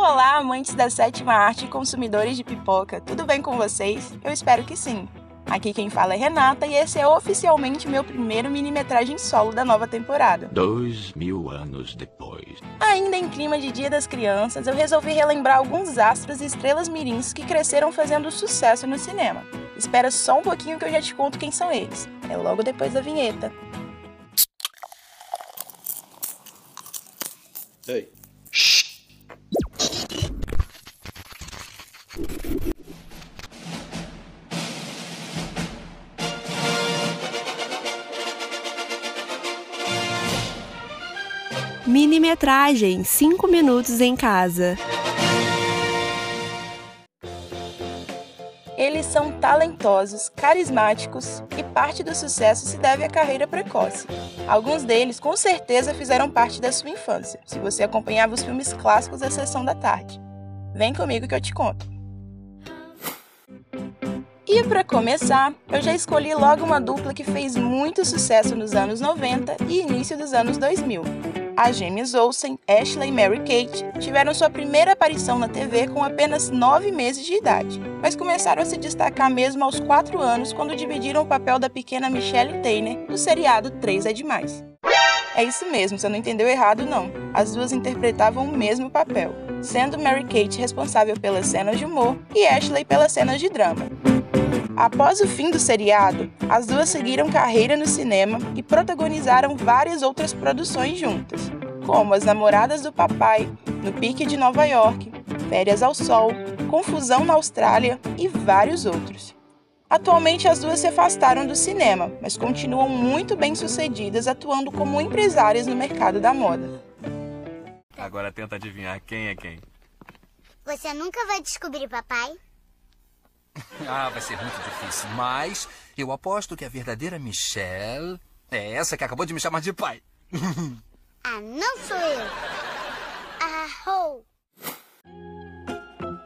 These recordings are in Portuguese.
Olá, amantes da sétima arte e consumidores de pipoca, tudo bem com vocês? Eu espero que sim. Aqui quem fala é Renata e esse é oficialmente meu primeiro mini-metragem solo da nova temporada. Dois mil anos depois. Ainda em clima de Dia das Crianças, eu resolvi relembrar alguns astros e estrelas mirins que cresceram fazendo sucesso no cinema. Espera só um pouquinho que eu já te conto quem são eles. É logo depois da vinheta. Ei. Minimetragem 5 minutos em casa. Eles são talentosos, carismáticos e parte do sucesso se deve à carreira precoce. Alguns deles com certeza fizeram parte da sua infância, se você acompanhava os filmes clássicos da sessão da tarde. Vem comigo que eu te conto. E para começar, eu já escolhi logo uma dupla que fez muito sucesso nos anos 90 e início dos anos 2000. As gêmeas Olsen, Ashley e Mary Kate, tiveram sua primeira aparição na TV com apenas 9 meses de idade, mas começaram a se destacar mesmo aos 4 anos quando dividiram o papel da pequena Michelle Taylor no seriado 3 é Demais. É isso mesmo, você não entendeu errado não. As duas interpretavam o mesmo papel, sendo Mary Kate responsável pelas cenas de humor e Ashley pelas cenas de drama. Após o fim do seriado, as duas seguiram carreira no cinema e protagonizaram várias outras produções juntas, como As Namoradas do Papai, No Pique de Nova York, Férias ao Sol, Confusão na Austrália e vários outros. Atualmente as duas se afastaram do cinema, mas continuam muito bem sucedidas atuando como empresárias no mercado da moda. Agora tenta adivinhar quem é quem. Você nunca vai descobrir, papai. Ah, vai ser muito difícil, mas eu aposto que a verdadeira Michelle é essa que acabou de me chamar de pai. ah, não sou eu. Arrou.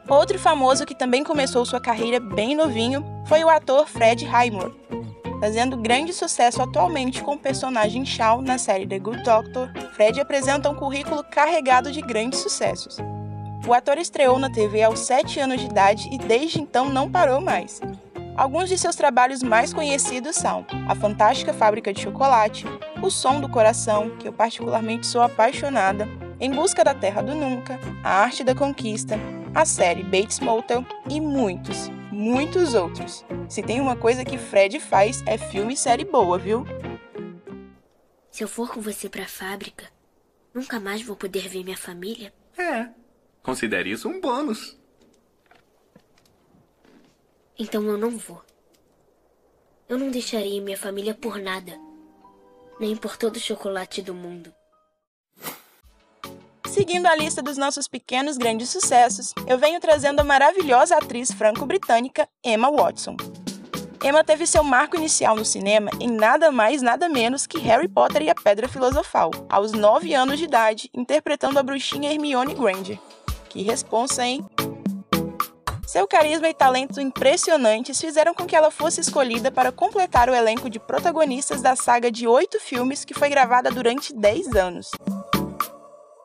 Outro famoso que também começou sua carreira bem novinho foi o ator Fred Highmore, fazendo grande sucesso atualmente com o personagem Shaw na série The Good Doctor. Fred apresenta um currículo carregado de grandes sucessos. O ator estreou na TV aos 7 anos de idade e desde então não parou mais. Alguns de seus trabalhos mais conhecidos são A Fantástica Fábrica de Chocolate, O Som do Coração, que eu particularmente sou apaixonada, Em Busca da Terra do Nunca, A Arte da Conquista, a série Bates Motel e muitos, muitos outros. Se tem uma coisa que Fred faz é filme e série boa, viu? Se eu for com você para a fábrica, nunca mais vou poder ver minha família? É. Considere isso um bônus. Então eu não vou. Eu não deixaria minha família por nada. Nem por todo o chocolate do mundo. Seguindo a lista dos nossos pequenos grandes sucessos, eu venho trazendo a maravilhosa atriz franco-britânica Emma Watson. Emma teve seu marco inicial no cinema em nada mais nada menos que Harry Potter e a Pedra Filosofal, aos 9 anos de idade, interpretando a bruxinha Hermione Granger. Que responsa, hein? Seu carisma e talento impressionantes fizeram com que ela fosse escolhida para completar o elenco de protagonistas da saga de oito filmes que foi gravada durante 10 anos.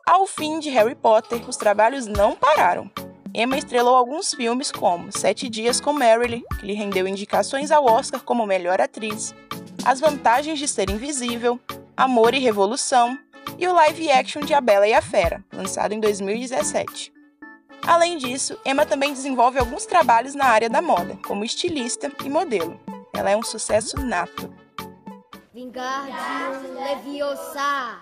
Ao fim de Harry Potter, os trabalhos não pararam. Emma estrelou alguns filmes como Sete Dias com Marilyn, que lhe rendeu indicações ao Oscar como melhor atriz, As Vantagens de Ser Invisível, Amor e Revolução e o live action de A Bela e a Fera, lançado em 2017. Além disso, Emma também desenvolve alguns trabalhos na área da moda, como estilista e modelo. Ela é um sucesso nato. Vingardium Leviosa.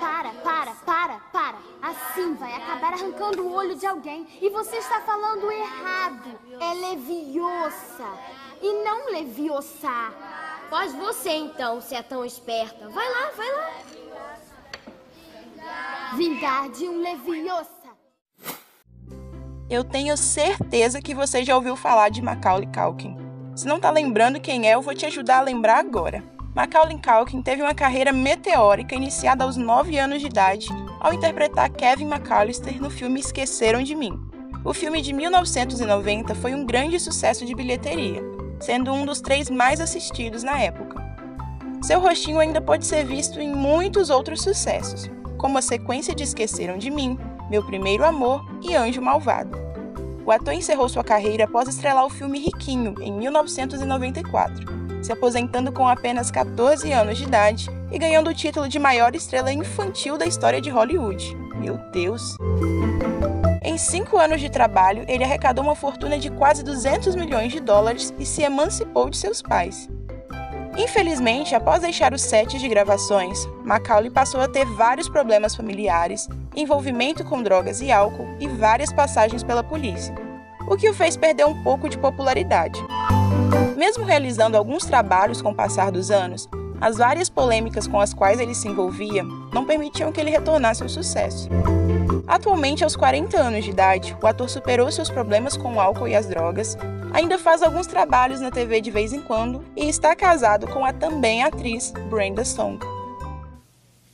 Para, para, para, para. Assim vai acabar arrancando o olho de alguém. E você está falando errado. É Leviosa e não Leviosa. Faz você então, se é tão esperta. Vai lá, vai lá. Vingardium Leviosa. Eu tenho certeza que você já ouviu falar de Macaulay Culkin. Se não tá lembrando quem é, eu vou te ajudar a lembrar agora. Macaulay Culkin teve uma carreira meteórica iniciada aos 9 anos de idade ao interpretar Kevin McAllister no filme Esqueceram de Mim. O filme de 1990 foi um grande sucesso de bilheteria, sendo um dos três mais assistidos na época. Seu rostinho ainda pode ser visto em muitos outros sucessos, como a sequência de Esqueceram de Mim, Meu Primeiro Amor e Anjo Malvado. O ator encerrou sua carreira após estrelar o filme Riquinho, em 1994, se aposentando com apenas 14 anos de idade e ganhando o título de maior estrela infantil da história de Hollywood. Meu Deus! Em cinco anos de trabalho, ele arrecadou uma fortuna de quase 200 milhões de dólares e se emancipou de seus pais. Infelizmente, após deixar os sets de gravações, Macaulay passou a ter vários problemas familiares, envolvimento com drogas e álcool e várias passagens pela polícia, o que o fez perder um pouco de popularidade. Mesmo realizando alguns trabalhos com o passar dos anos, as várias polêmicas com as quais ele se envolvia não permitiam que ele retornasse ao sucesso. Atualmente, aos 40 anos de idade, o ator superou seus problemas com o álcool e as drogas, ainda faz alguns trabalhos na TV de vez em quando e está casado com a também atriz Brenda Song.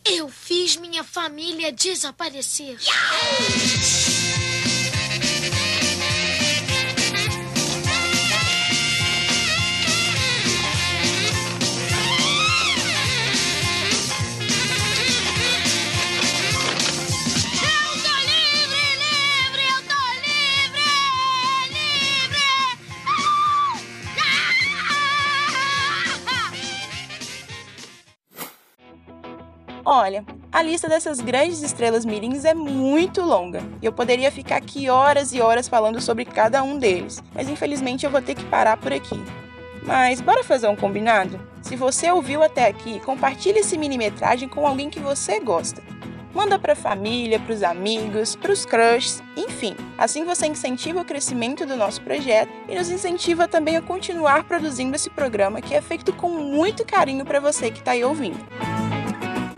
Eu fiz minha família desaparecer. Olha, a lista dessas grandes estrelas mirins é muito longa e eu poderia ficar aqui horas e horas falando sobre cada um deles, mas infelizmente eu vou ter que parar por aqui. Mas bora fazer um combinado? Se você ouviu até aqui, compartilhe esse mini-metragem com alguém que você gosta. Manda para a família, para os amigos, para os crushs, enfim. Assim você incentiva o crescimento do nosso projeto e nos incentiva também a continuar produzindo esse programa que é feito com muito carinho para você que está aí ouvindo.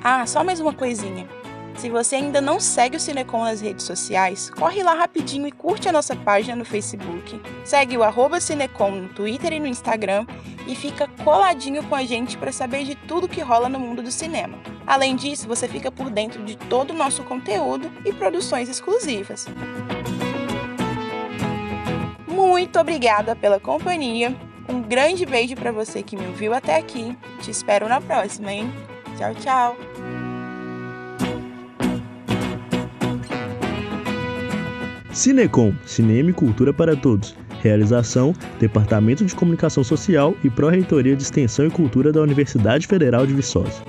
Ah, só mais uma coisinha. Se você ainda não segue o Cinecom nas redes sociais, corre lá rapidinho e curte a nossa página no Facebook, segue o arroba Cinecom no Twitter e no Instagram e fica coladinho com a gente para saber de tudo que rola no mundo do cinema. Além disso, você fica por dentro de todo o nosso conteúdo e produções exclusivas. Muito obrigada pela companhia. Um grande beijo para você que me ouviu até aqui. Te espero na próxima, hein? Tchau, tchau. Cinecom, Cinema e Cultura para Todos. Realização: Departamento de Comunicação Social e Pró-Reitoria de Extensão e Cultura da Universidade Federal de Viçosa.